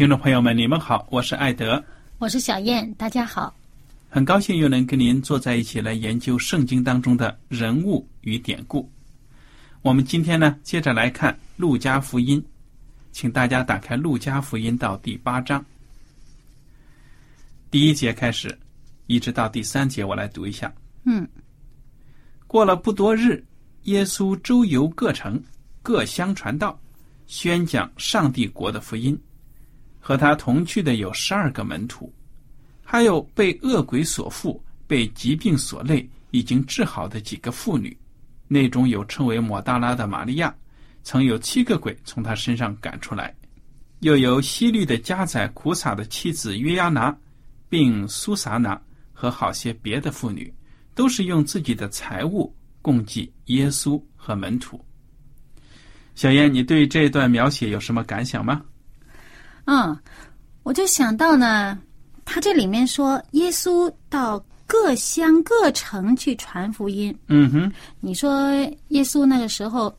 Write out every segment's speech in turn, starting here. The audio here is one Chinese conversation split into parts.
听众朋友们，你们好，我是艾德，我是小燕，大家好。很高兴又能跟您坐在一起来研究圣经当中的人物与典故。我们今天呢，接着来看《路加福音》，请大家打开《路加福音》到第八章第一节开始，一直到第三节，我来读一下。嗯，过了不多日，耶稣周游各城，各乡传道，宣讲上帝国的福音。和他同去的有十二个门徒。还有被恶鬼所附、被疾病所累、已经治好的几个妇女，内中有称为抹大拉的玛利亚，曾有七个鬼从她身上赶出来；又有西律的家宰苦撒的妻子约亚拿，并苏撒拿和好些别的妇女，都是用自己的财物供给耶稣和门徒。小燕，你对这段描写有什么感想吗？嗯，我就想到呢。他这里面说，耶稣到各乡各城去传福音。嗯哼，你说耶稣那个时候，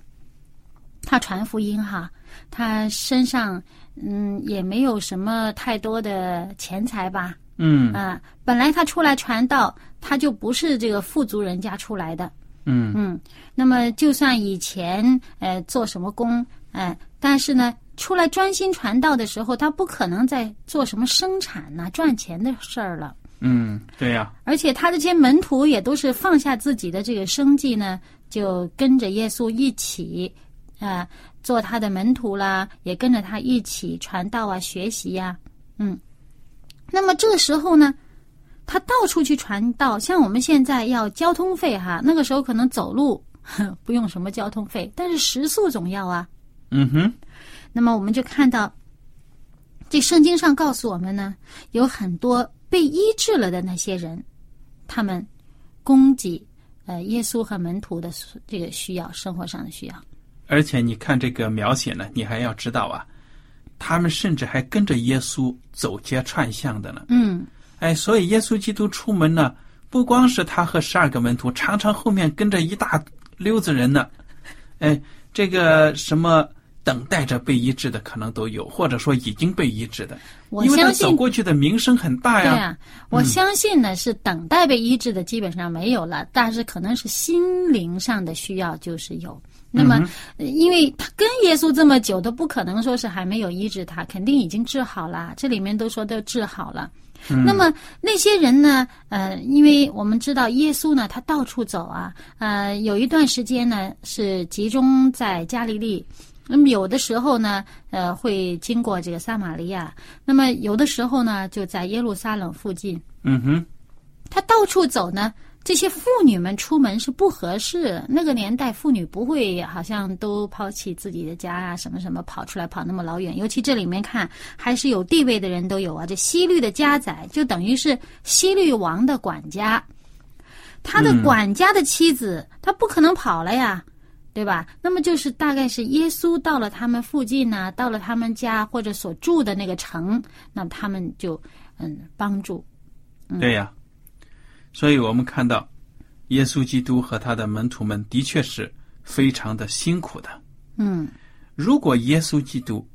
他传福音哈，他身上嗯也没有什么太多的钱财吧？嗯啊，本来他出来传道，他就不是这个富足人家出来的。嗯嗯，那么就算以前呃做什么工，哎，但是呢。出来专心传道的时候，他不可能再做什么生产呐、赚钱的事儿了。嗯，对呀。而且他这些门徒也都是放下自己的这个生计呢，就跟着耶稣一起，啊，做他的门徒啦，也跟着他一起传道啊、学习呀。嗯，那么这个时候呢，他到处去传道，像我们现在要交通费哈，那个时候可能走路 不用什么交通费，但是食宿总要啊。嗯哼。那么我们就看到，这圣经上告诉我们呢，有很多被医治了的那些人，他们供给呃耶稣和门徒的这个需要，生活上的需要。而且你看这个描写呢，你还要知道啊，他们甚至还跟着耶稣走街串巷的呢。嗯，哎，所以耶稣基督出门呢，不光是他和十二个门徒，常常后面跟着一大溜子人呢。哎，这个什么？等待着被医治的可能都有，或者说已经被医治的，我相信走过去的名声很大呀。对呀，我相信呢是等待被医治的基本上没有了，但是可能是心灵上的需要就是有。那么，因为他跟耶稣这么久，都不可能说是还没有医治他，肯定已经治好了。这里面都说都治好了。那么那些人呢？呃，因为我们知道耶稣呢，他到处走啊，呃，有一段时间呢是集中在加利利。那么有的时候呢，呃，会经过这个撒玛利亚；那么有的时候呢，就在耶路撒冷附近。嗯哼，他到处走呢，这些妇女们出门是不合适。那个年代，妇女不会好像都抛弃自己的家啊，什么什么跑出来跑那么老远。尤其这里面看，还是有地位的人都有啊。这西律的家宰就等于是西律王的管家，他的管家的妻子，他不可能跑了呀，对吧？那么就是大概是耶稣到了他们附近呢，到了他们家或者所住的那个城，那么他们就嗯帮助。对呀，所以我们看到，耶稣基督和他的门徒们的确是非常的辛苦的。嗯，如果耶稣基督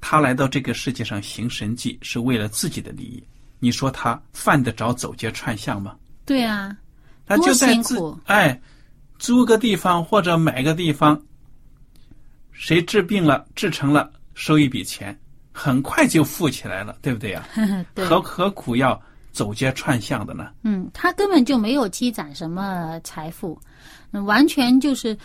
他来到这个世界上行神迹是为了自己的利益，你说他犯得着走街串巷吗？对啊，他就在苦哎租个地方或者买个地方，谁治病了治成了收一笔钱，很快就富起来了，对不对呀、对，何何苦要走街串巷的呢？嗯，他根本就没有积攒什么财富，嗯完全就是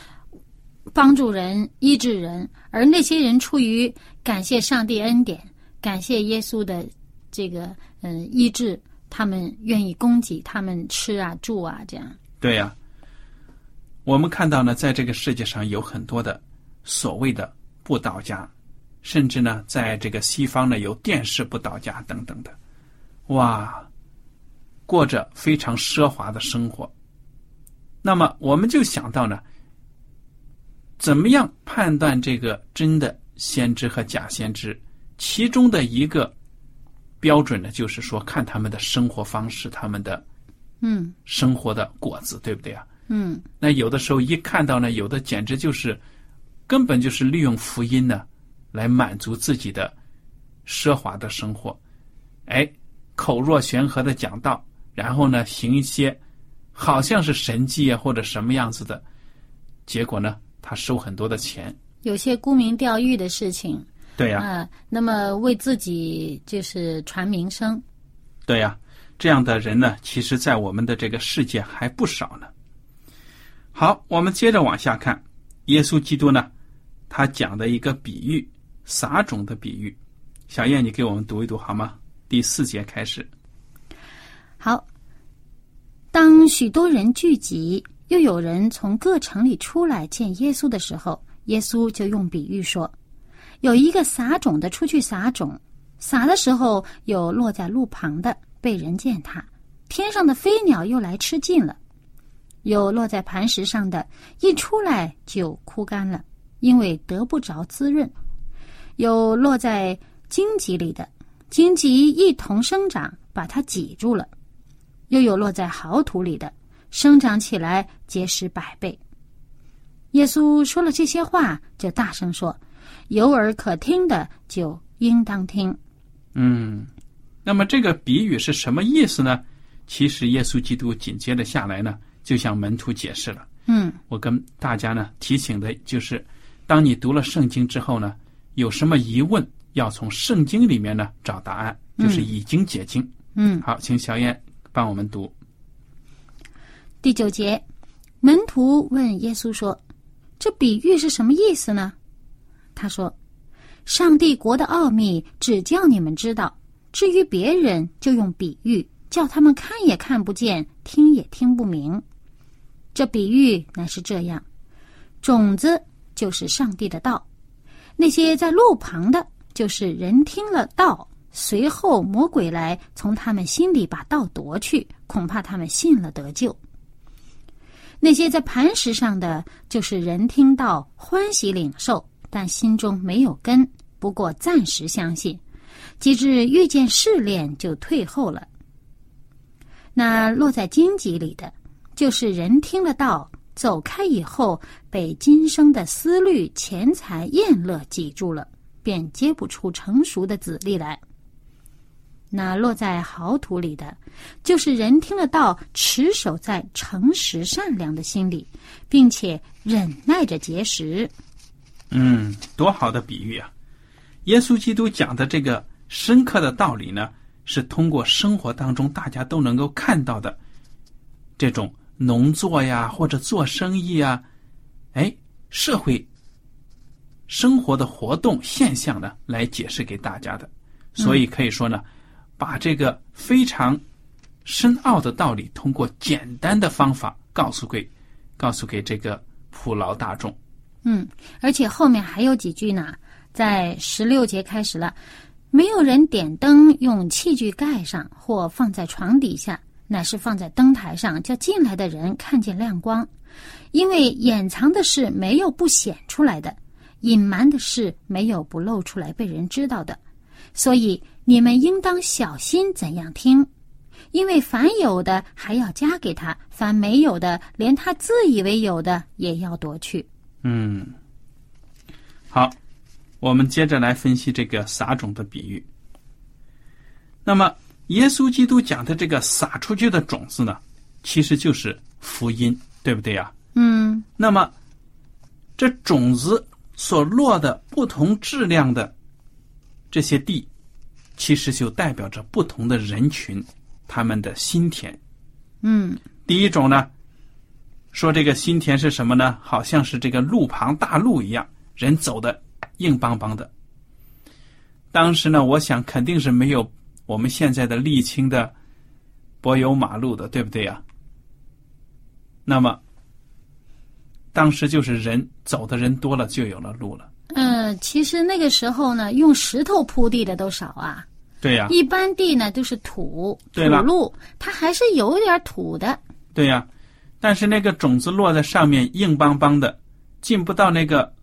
帮助人、医治人，而那些人出于感谢上帝恩典、感谢耶稣的这个嗯医治，他们愿意供给他们吃啊、住啊这样。对呀、我们看到呢，在这个世界上有很多的所谓的不倒家，甚至呢，在这个西方呢有电视不倒家等等的，哇，过着非常奢华的生活。那么我们就想到呢，怎么样判断这个真的先知和假先知？其中的一个标准呢，就是说看他们的生活方式，他们的嗯生活的果子，对不对啊？嗯。那有的时候一看到呢，有的简直就是根本就是利用福音呢来满足自己的奢华的生活，哎，口若悬河的讲道，然后呢行一些好像是神迹啊或者什么样子的，结果呢他收很多的钱，有些沽名钓誉的事情。对呀、啊、那么为自己就是传名声。对呀、这样的人呢，其实在我们的这个世界还不少呢。好，我们接着往下看，耶稣基督呢，他讲的一个比喻，撒种的比喻。小燕，你给我们读一读好吗？第四节开始。好，当许多人聚集，又有人从各城里出来见耶稣的时候，耶稣就用比喻说：有一个撒种的出去撒种，撒的时候有落在路旁的，被人践踏，天上的飞鸟又来吃尽了；有落在磐石上的，一出来就枯干了，因为得不着滋润；有落在荆棘里的，荆棘一同生长，把它挤住了。又有落在好土里的，生长起来结实百倍。耶稣说了这些话，就大声说：“有耳可听的，就应当听。嗯，那么这个比喻是什么意思呢？其实耶稣基督紧接着下来呢，就向门徒解释了。”嗯我跟大家呢提醒的就是，当你读了圣经之后呢，有什么疑问，要从圣经里面呢找答案，就是已经解经。嗯，好，请小燕帮我们读。第九节，门徒问耶稣说：“这比喻是什么意思呢？”他说：“上帝国的奥秘只叫你们知道，至于别人，就用比喻，叫他们看也看不见，听也听不明。这比喻乃是这样：种子就是上帝的道，那些在路旁的，就是人听了道，随后魔鬼来从他们心里把道夺去，恐怕他们信了得救。那些在磐石上的，就是人听到欢喜领受，但心中没有根，不过暂时相信，及至遇见试炼就退后了。那落在荆棘里的，就是人听了道，走开以后，被今生的思虑、钱财、厌乐挤住了，便结不出成熟的籽粒来。那落在好土里的，就是人听了道，持守在诚实善良的心里，并且忍耐着结实。嗯，多好的比喻啊！耶稣基督讲的这个深刻的道理呢，是通过生活当中大家都能够看到的这种农作呀，或者做生意啊，哎，社会生活的活动现象呢，来解释给大家的。所以可以说呢，把这个非常深奥的道理，通过简单的方法告诉给告诉给这个普劳大众。嗯，而且后面还有几句呢，在十六节开始了，没有人点灯用器具盖上或放在床底下，乃是放在灯台上，叫进来的人看见亮光。因为掩藏的事没有不显出来的，隐瞒的事没有不露出来被人知道的。所以你们应当小心怎样听，因为凡有的还要加给他，凡没有的，连他自以为有的也要夺去。嗯，好，我们接着来分析这个撒种的比喻。那么，耶稣基督讲的这个撒出去的种子呢，其实就是福音，对不对呀？嗯，那么，这种子所落的不同质量的这些地，其实就代表着不同的人群，他们的心田。嗯，第一种呢，说这个心田是什么呢？好像是这个路旁大路一样，人走的硬邦邦的。当时呢，我想肯定是没有我们现在的沥青的柏油马路的，对不对呀？那么，当时就是人走的人多了，就有了路了。嗯，其实那个时候呢，用石头铺地的都少啊。对呀、一般地呢都是土土路，它还是有点土的。对呀、但是那个种子落在上面硬邦邦的，进不到那个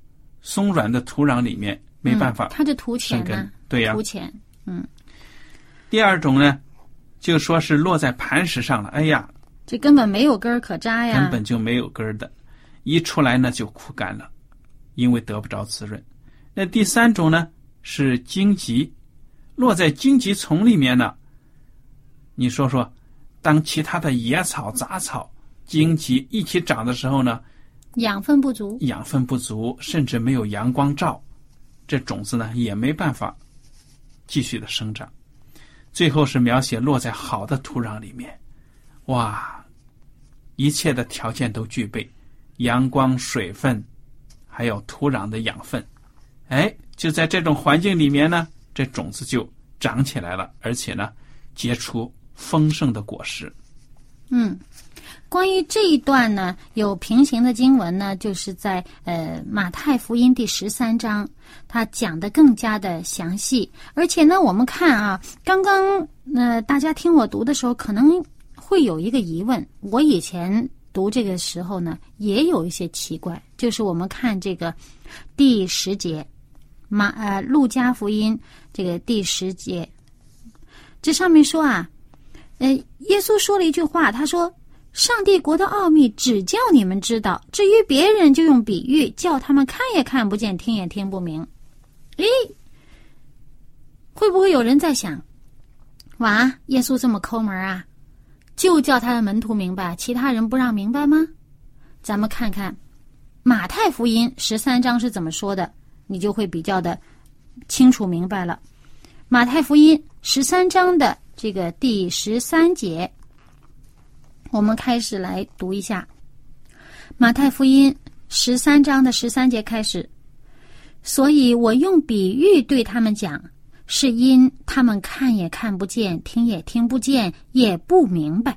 松软的土壤里面，没办法嗯、它就土浅呢。。对呀、土浅。第二种呢，就说是落在磐石上了，哎呀，这根本没有根儿可扎呀。根本就没有根儿的，一出来呢就枯干了，因为得不着滋润。那第三种呢是荆棘，落在荆棘丛里面呢。你说说，当其他的野草、杂草、荆棘一起长的时候呢，养分不足。养分不足，甚至没有阳光照，这种子呢也没办法继续的生长。最后是描写落在好的土壤里面，哇，一切的条件都具备，阳光、水分，还有土壤的养分，哎，就在这种环境里面呢，这种子就长起来了，而且呢，结出丰盛的果实。嗯，关于这一段呢，有平行的经文呢，就是在呃马太福音第十三章，它讲的更加的详细。而且呢，我们看啊，刚刚呃大家听我读的时候，可能会有一个疑问，我以前读这个时候呢，也有一些奇怪，就是我们看这个第十节，马呃路加福音这个第十节，这上面说啊。呃，耶稣说了一句话，他说：“上帝国的奥秘只叫你们知道，至于别人就用比喻，叫他们看也看不见，听也听不明。”诶，会不会有人在想，哇，耶稣这么抠门啊，就叫他的门徒明白，其他人不让明白吗？咱们看看马太福音十三章是怎么说的，你就会比较的清楚明白了。马太福音十三章的。这个第十三节，我们开始来读一下《马太福音》十三章的十三节开始。所以我用比喻对他们讲，是因他们看也看不见，听也听不见，也不明白，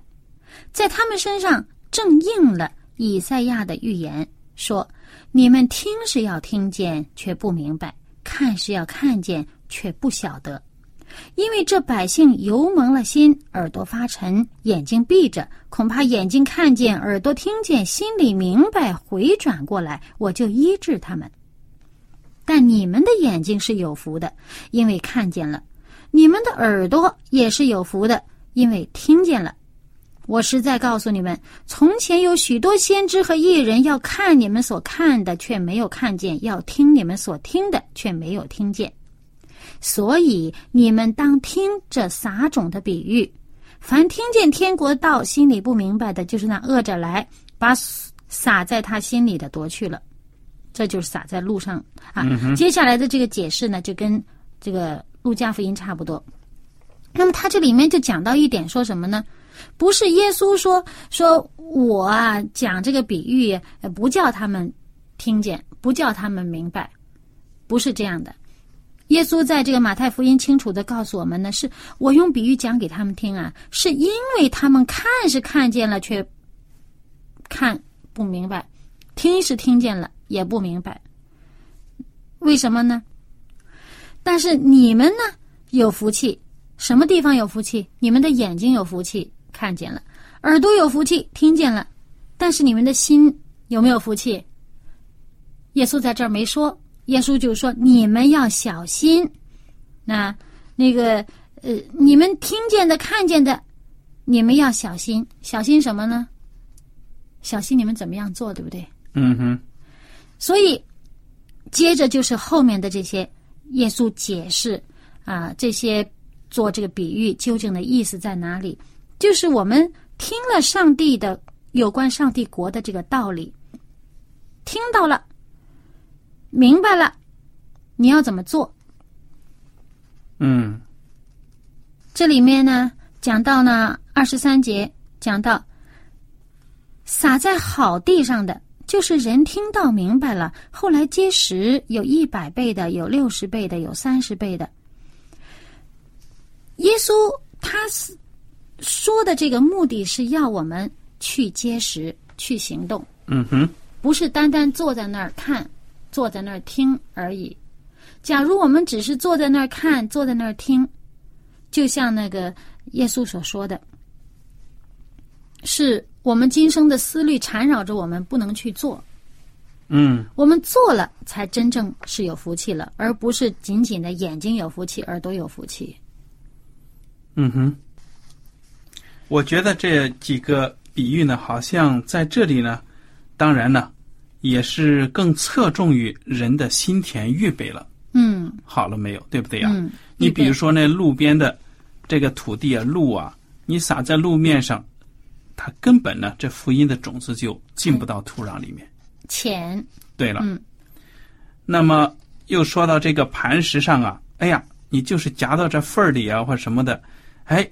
在他们身上正应了以赛亚的预言，说：你们听是要听见，却不明白；看是要看见，却不晓得。因为这百姓油蒙了心，耳朵发沉，眼睛闭着，恐怕眼睛看见，耳朵听见，心里明白，回转过来，我就医治他们。但你们的眼睛是有福的，因为看见了；你们的耳朵也是有福的，因为听见了。我实在告诉你们，从前有许多先知和艺人要看你们所看的，却没有看见；要听你们所听的，却没有听见。所以你们当听这撒种的比喻，凡听见天国道心里不明白的，就是那恶者来把撒在他心里的夺去了，这就是撒在路上啊。接下来的这个解释呢，就跟这个路加福音差不多。那么他这里面就讲到一点，说什么呢？不是耶稣说说我啊讲这个比喻，不叫他们听见，不叫他们明白，不是这样的。耶稣在这个马太福音清楚的告诉我们呢，是我用比喻讲给他们听啊，是因为他们看是看见了，却看不明白；听是听见了，也不明白。为什么呢？但是你们呢，有福气。什么地方有福气？你们的眼睛有福气，看见了；耳朵有福气，听见了。但是你们的心有没有福气？耶稣在这儿没说，耶稣就说：“你们要小心。”那那个呃，你们听见的、看见的，你们要小心。小心什么呢？小心你们怎么样做，对不对？嗯哼，所以接着就是后面的这些，耶稣解释啊，这些做这个比喻究竟的意思在哪里？就是我们听了上帝的有关上帝国的这个道理，听到了，明白了，你要怎么做？嗯这里面呢，讲到呢二十三节，讲到撒在好地上的，就是人听到明白了，后来结实，有一百倍的，有六十倍的，有三十倍的。耶稣他是说的这个目的是要我们去结实，去行动，嗯哼，不是单单坐在那儿看，坐在那儿听而已。假如我们只是坐在那儿看，坐在那儿听，就像那个耶稣所说的，是我们今生的思虑缠绕着我们，不能去做。嗯我们做了，才真正是有福气了，而不是仅仅的眼睛有福气，耳朵有福气。嗯哼。我觉得这几个比喻呢，好像在这里呢，当然呢，也是更侧重于人的心田预备了。嗯好了没有？对不对呀？嗯，你比如说，说那路边的这个土地啊、路啊，你撒在路面上，它根本呢，这福音的种子就进不到土壤里面。浅，对了，嗯那么又说到这个磐石上啊，哎呀，你就是夹到这缝儿里啊，或什么的，哎，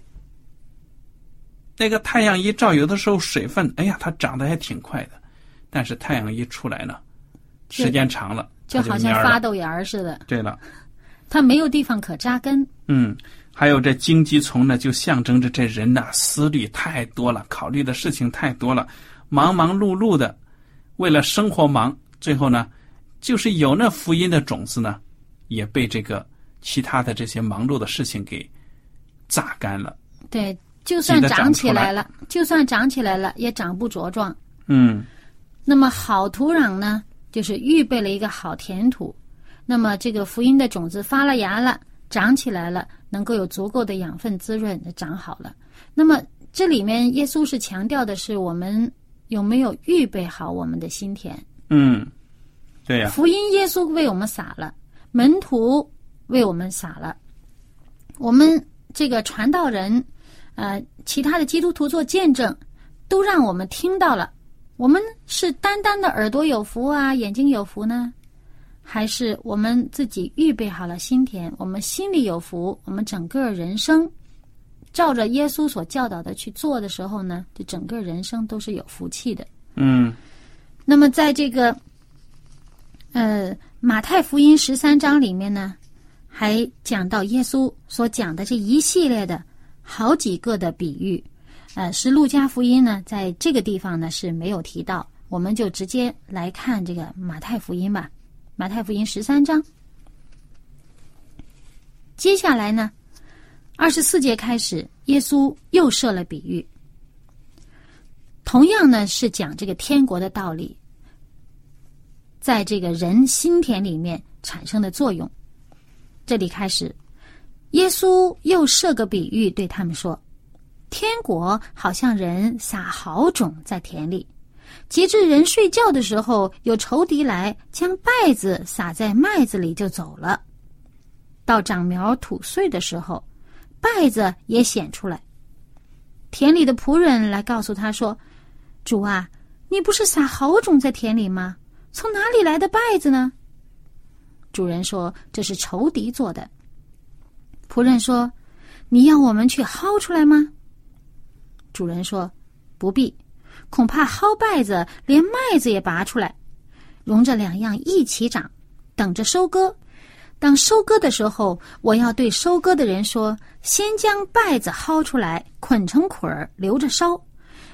那个太阳一照，有的时候水分，哎呀，它长得还挺快的，但是太阳一出来呢，时间长了，就好。像发豆芽儿似的，对了，它没有地方可扎根。嗯，还有这荆棘丛呢，就象征着这人呐、思虑太多了，考虑的事情太多了，忙忙碌碌的，为了生活忙，最后呢，就是有那福音的种子呢，也被这个其他的这些忙碌的事情给榨干了。对，就算长长起来了，就算长起来了，也长不茁壮。嗯那么好土壤呢，就是预备了一个好田土。那么这个福音的种子发了芽了，长起来了，能够有足够的养分滋润，长好了。那么这里面耶稣是强调的是我们有没有预备好我们的心田。嗯，对呀、福音耶稣为我们撒了，门徒为我们撒了，我们这个传道人，呃，其他的基督徒做见证，都让我们听到了。我们是单单的耳朵有福啊，眼睛有福呢，还是我们自己预备好了心田，我们心里有福，我们整个人生照着耶稣所教导的去做的时候呢，这整个人生都是有福气的。嗯。那么在这个呃马太福音十三章里面呢，还讲到耶稣所讲的这一系列的好几个的比喻，呃，是路加福音呢在这个地方呢是没有提到，我们就直接来看这个马太福音吧。马太福音十三章，接下来呢，二十四节开始，耶稣又设了比喻。同样呢，是讲这个天国的道理，在这个人心田里面产生的作用。这里开始，耶稣又设个比喻，对他们说：“天国好像人撒好种在田里，及至人睡觉的时候，有仇敌来将稗子撒在麦子里就走了。到长苗吐穗的时候，稗子也显出来。田里的仆人来告诉他说。”主啊，你不是撒好种在田里吗？从哪里来的稗子呢？主人说：“这是仇敌做的。”仆人说：“你要我们去薅出来吗？”主人说：“不必，恐怕薅稗子连麦子也拔出来，容这两样一起长，等着收割。当收割的时候，我要对收割的人说：先将稗子薅出来，捆成捆儿，留着烧。”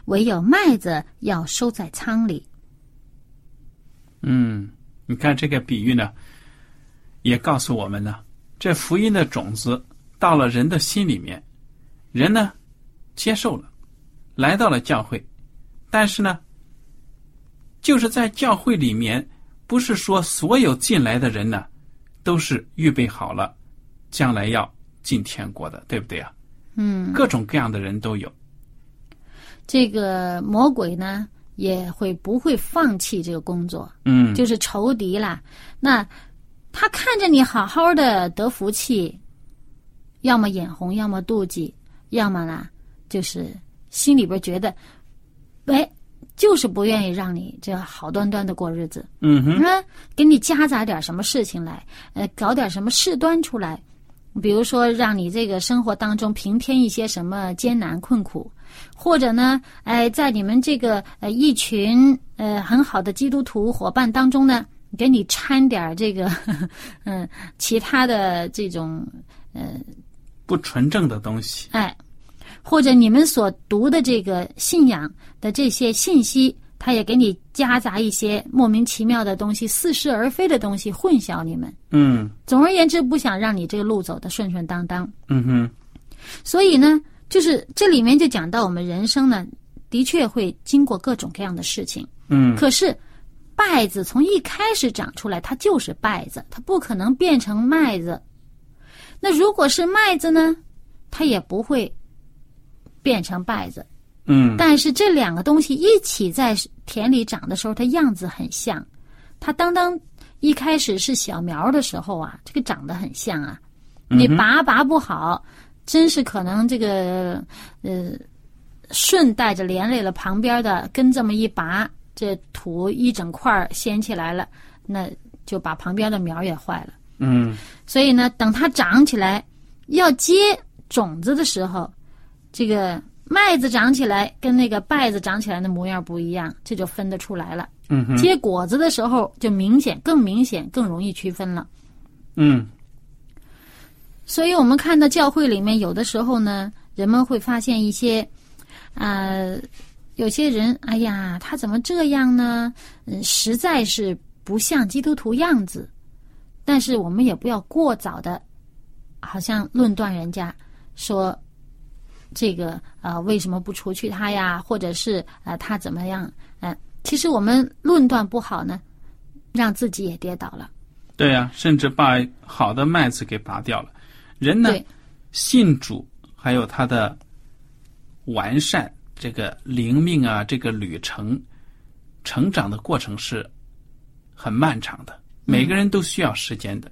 唯有麦子要收在仓里。嗯，你看这个比喻呢，也告诉我们呢，这福音的种子到了人的心里面，人呢接受了，来到了教会，但是呢，就是在教会里面，不是说所有进来的人呢，都是预备好了，将来要进天国的，对不对啊？嗯，各种各样的人都有。这个魔鬼呢也会不会放弃这个工作？嗯，就是仇敌啦。那他看着你好好的得福气，要么眼红，要么妒忌，要么呢就是心里边觉得，哎，就是不愿意让你这好端端的过日子。嗯哼，那给你夹杂点什么事情来，呃，搞点什么事端出来，比如说让你这个生活当中平添一些什么艰难困苦，或者呢，哎，在你们这个呃一群呃很好的基督徒伙伴当中呢，给你掺点这个嗯 其他的这种呃不纯正的东西。哎，或者你们所读的这个信仰的这些信息，他也给你夹杂一些莫名其妙的东西、似是而非的东西，混淆你们。嗯总而言之，不想让你这个路走得顺顺当当。嗯哼，所以呢，就是这里面就讲到我们人生呢，的确会经过各种各样的事情。嗯可是，稗子从一开始长出来，它就是稗子，它不可能变成麦子。那如果是麦子呢，它也不会变成稗子。嗯但是这两个东西一起在田里长的时候，它样子很像。它当当一开始是小苗的时候啊，这个长得很像啊。你拔拔不好，真是可能这个呃顺带着连累了旁边的根这么一拔，这土一整块掀起来了，那就把旁边的苗也坏了。嗯所以呢，等它长起来要结种子的时候，这个麦子长起来跟那个稗子长起来的模样不一样，这就分得出来了。嗯哼，结果子的时候就明显、更明显、更容易区分了。嗯所以我们看到教会里面有的时候呢，人们会发现一些，啊、有些人，哎呀，他怎么这样呢？嗯，实在是不像基督徒样子。但是我们也不要过早的，好像论断人家，说这个呃为什么不除去他呀，或者是呃他怎么样？呃，其实我们论断不好呢，让自己也跌倒了。对呀、甚至把好的麦子给拔掉了。人呢，信主还有他的完善，这个灵命啊，这个旅程成长的过程是很漫长的，每个人都需要时间的。嗯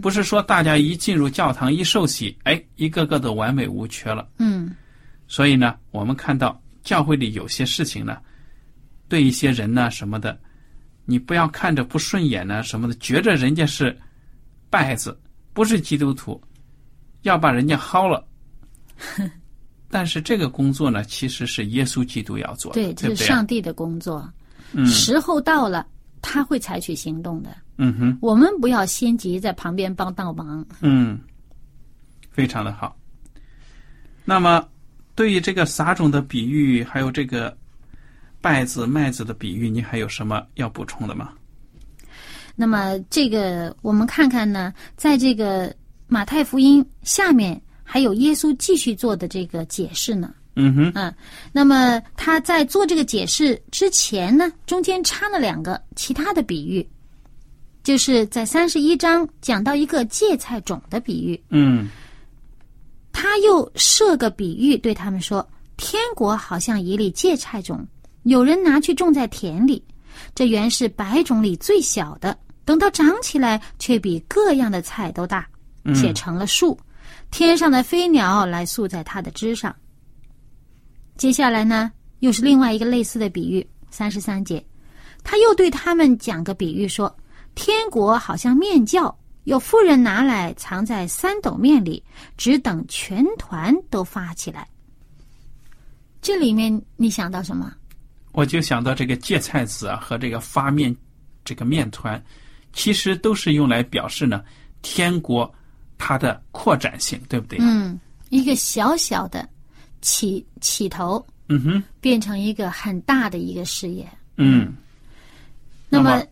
不是说大家一进入教堂一受洗，哎，一个个都完美无缺了。嗯所以呢，我们看到教会里有些事情呢，对一些人呢什么的，你不要看着不顺眼呢什么的，觉着人家是败子，不是基督徒，要把人家薅了。但是这个工作呢，其实是耶稣基督要做的，对，这是？上帝的工作。嗯时候到了，他会采取行动的。嗯哼，我们不要心急，在旁边帮倒忙。嗯，非常的好。那么，对于这个撒种的比喻，还有这个稗子、麦子的比喻，你还有什么要补充的吗？那么，这个我们看看呢，在这个马太福音下面，还有耶稣继续做的这个解释呢。嗯哼，嗯，那么他在做这个解释之前呢，中间插了两个其他的比喻，就是在三十一章讲到一个芥菜种的比喻，嗯。他又设个比喻对他们说：天国好像一粒芥菜种，有人拿去种在田里，这原是百种里最小的，等到长起来，却比各样的菜都大，且成了树，天上的飞鸟来宿在它的枝上。接下来呢，又是另外一个类似的比喻，三十三节，他又对他们讲个比喻说：天国好像面酵，有妇人拿来藏在三斗面里，只等全团都发起来。这里面你想到什么？我就想到这个芥菜籽啊和这个发面这个面团，其实都是用来表示呢天国它的扩展性，对不对？嗯，一个小小的起起头，嗯哼，变成一个很大的一个事业。嗯。那么那么，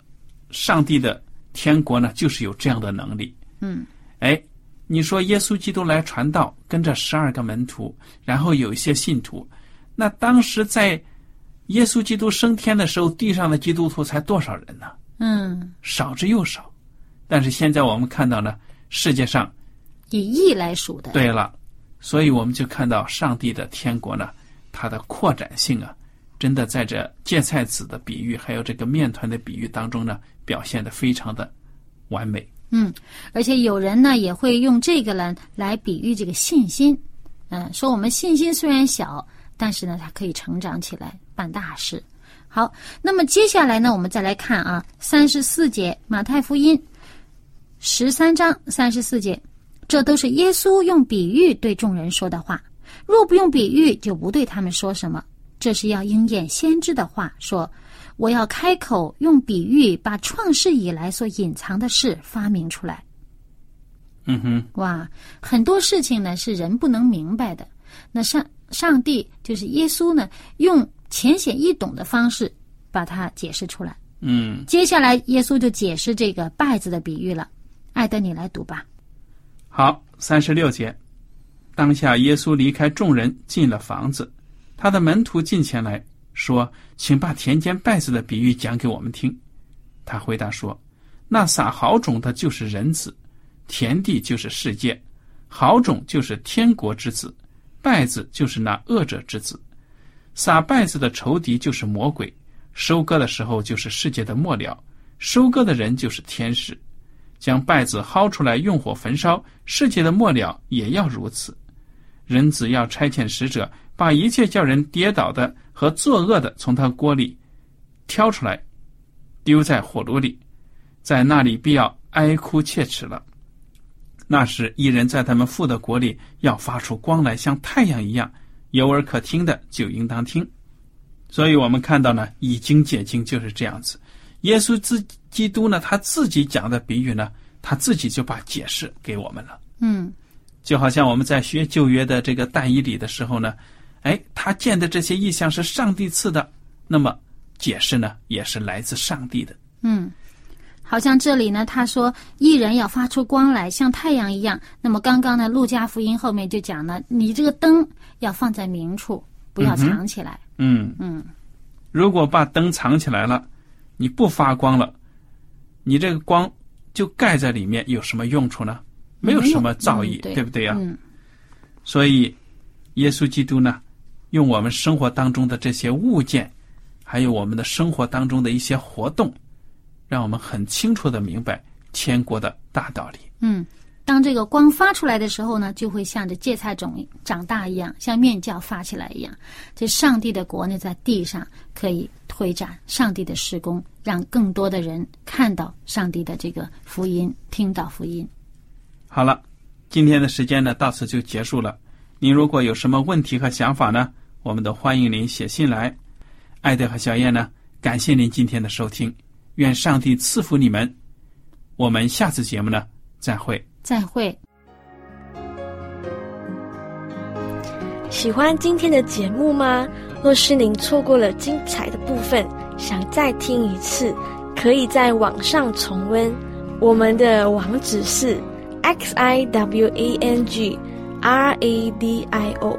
上帝的天国呢，就是有这样的能力。嗯，哎，你说耶稣基督来传道，跟着十二个门徒，然后有一些信徒，那当时在耶稣基督升天的时候，地上的基督徒才多少人呢？嗯，少之又少。但是现在我们看到呢，世界上以亿来数的。对了，所以我们就看到上帝的天国呢，它的扩展性啊，真的在这芥菜籽的比喻，还有这个面团的比喻当中呢，表现的非常的完美。嗯，而且有人呢也会用这个呢来比喻这个信心，嗯，说我们信心虽然小，但是呢它可以成长起来办大事。好，那么接下来呢，我们再来看啊，三十四节马太福音十三章三十四节，这都是耶稣用比喻对众人说的话。若不用比喻，就不对他们说什么。这是要应验先知的话，说我要开口用比喻，把创世以来所隐藏的事发明出来。嗯哼，哇，很多事情呢是人不能明白的。那上上帝就是耶稣呢，用浅显易懂的方式把它解释出来。嗯，接下来耶稣就解释这个拜子的比喻了。艾德，你来读吧。好，三十六节，当下耶稣离开众人，进了房子，他的门徒进前来说：“请把田间稗子的比喻讲给我们听。”他回答说：“那撒好种的就是人子，田地就是世界，好种就是天国之子，稗子就是那恶者之子。撒稗子的仇敌就是魔鬼，收割的时候就是世界的末了，收割的人就是天使。将稗子薅出来，用火焚烧，世界的末了也要如此。人子要差遣使者，把一切叫人跌倒的和作恶的从他锅里挑出来，丢在火炉里，在那里必要哀哭切齿了。那时，一人在他们父的国里要发出光来，像太阳一样。有耳可听的就应当听。所以我们看到呢，以经解经就是这样子。耶稣自基督呢，他自己讲的比喻呢，他自己就把解释给我们了。嗯，就好像我们在学旧约的这个但以理的时候呢，哎，他见的这些意象是上帝赐的，那么解释呢也是来自上帝的。嗯，好像这里呢，他说一人要发出光来，像太阳一样。那么刚刚呢，路加福音后面就讲了，你这个灯要放在明处，不要藏起来。嗯嗯，如果把灯藏起来了，你不发光了，你这个光就盖在里面，有什么用处呢？没有什么造诣，嗯对不对呀、嗯所以，耶稣基督呢，用我们生活当中的这些物件，还有我们的生活当中的一些活动，让我们很清楚的明白天国的大道理。嗯，当这个光发出来的时候呢，就会像这芥菜种长大一样，像面酵发起来一样。这上帝的国呢，在地上可以推展上帝的施工，让更多的人看到上帝的这个福音，听到福音。好了，今天的时间呢到此就结束了。您如果有什么问题和想法呢，我们都欢迎您写信来。艾德和小燕呢，感谢您今天的收听，愿上帝赐福你们。我们下次节目呢再会。再会。喜欢今天的节目吗？若是您错过了精彩的部分，想再听一次，可以在网上重温。我们的网址是 x i w a n g r a d i o